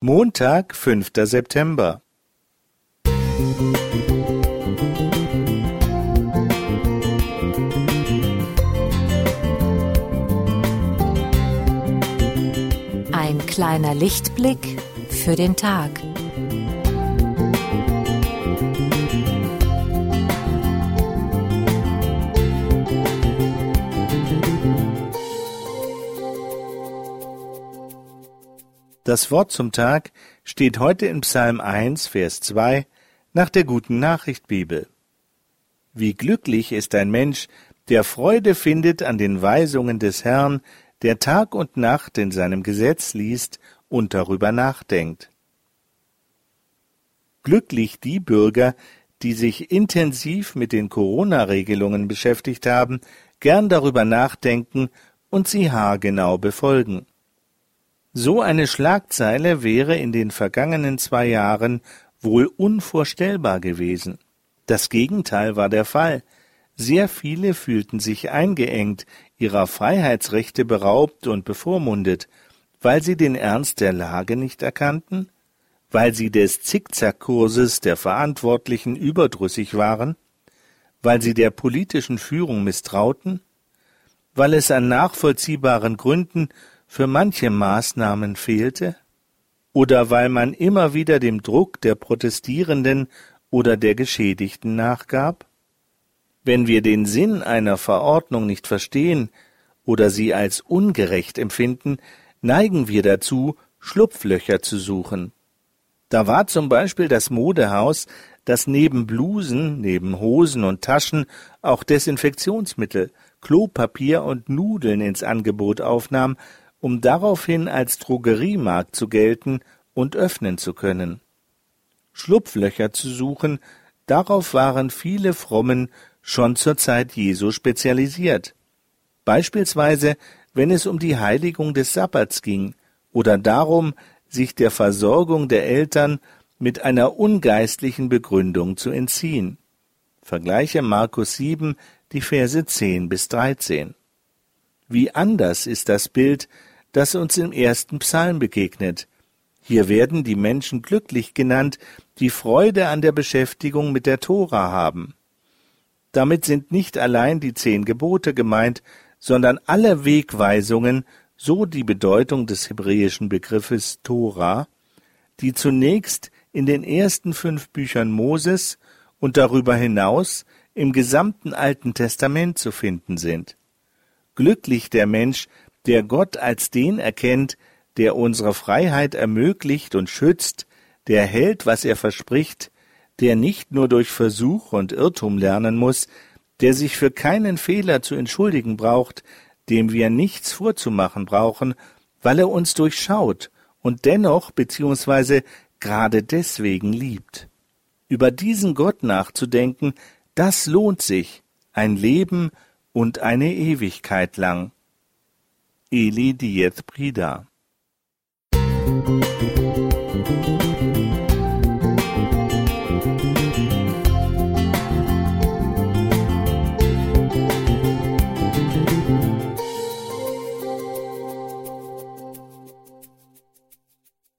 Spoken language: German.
Montag, fünfter September. Ein kleiner Lichtblick für den Tag. Das Wort zum Tag steht heute in Psalm 1, Vers 2 nach der guten Nachricht Bibel. Wie glücklich ist ein Mensch, der Freude findet an den Weisungen des Herrn, der Tag und Nacht in seinem Gesetz liest und darüber nachdenkt. Glücklich die Bürger, die sich intensiv mit den Corona-Regelungen beschäftigt haben, gern darüber nachdenken und sie haargenau befolgen. So eine Schlagzeile wäre in den vergangenen zwei Jahren wohl unvorstellbar gewesen. Das Gegenteil war der Fall. Sehr viele fühlten sich eingeengt, ihrer Freiheitsrechte beraubt und bevormundet, weil sie den Ernst der Lage nicht erkannten, weil sie des Zickzackkurses der Verantwortlichen überdrüssig waren, weil sie der politischen Führung misstrauten, weil es an nachvollziehbaren Gründen für manche Maßnahmen fehlte? Oder weil man immer wieder dem Druck der Protestierenden oder der Geschädigten nachgab? Wenn wir den Sinn einer Verordnung nicht verstehen oder sie als ungerecht empfinden, neigen wir dazu, Schlupflöcher zu suchen. Da war zum Beispiel das Modehaus, das neben Blusen, neben Hosen und Taschen auch Desinfektionsmittel, Klopapier und Nudeln ins Angebot aufnahm um daraufhin als Drogeriemarkt zu gelten und öffnen zu können. Schlupflöcher zu suchen, darauf waren viele Frommen schon zur Zeit Jesu spezialisiert. Beispielsweise, wenn es um die Heiligung des Sabbats ging oder darum, sich der Versorgung der Eltern mit einer ungeistlichen Begründung zu entziehen. Vergleiche Markus 7, die Verse 10 bis 13. Wie anders ist das Bild, das uns im ersten Psalm begegnet. Hier werden die Menschen glücklich genannt, die Freude an der Beschäftigung mit der Tora haben. Damit sind nicht allein die zehn Gebote gemeint, sondern alle Wegweisungen, so die Bedeutung des hebräischen Begriffes Tora, die zunächst in den ersten fünf Büchern Moses und darüber hinaus im gesamten Alten Testament zu finden sind. Glücklich der Mensch, der Gott als den erkennt, der unsere Freiheit ermöglicht und schützt, der hält, was er verspricht, der nicht nur durch Versuch und Irrtum lernen muss, der sich für keinen Fehler zu entschuldigen braucht, dem wir nichts vorzumachen brauchen, weil er uns durchschaut und dennoch beziehungsweise gerade deswegen liebt. Über diesen Gott nachzudenken, das lohnt sich, ein Leben und eine Ewigkeit lang. Eli Diez Brida.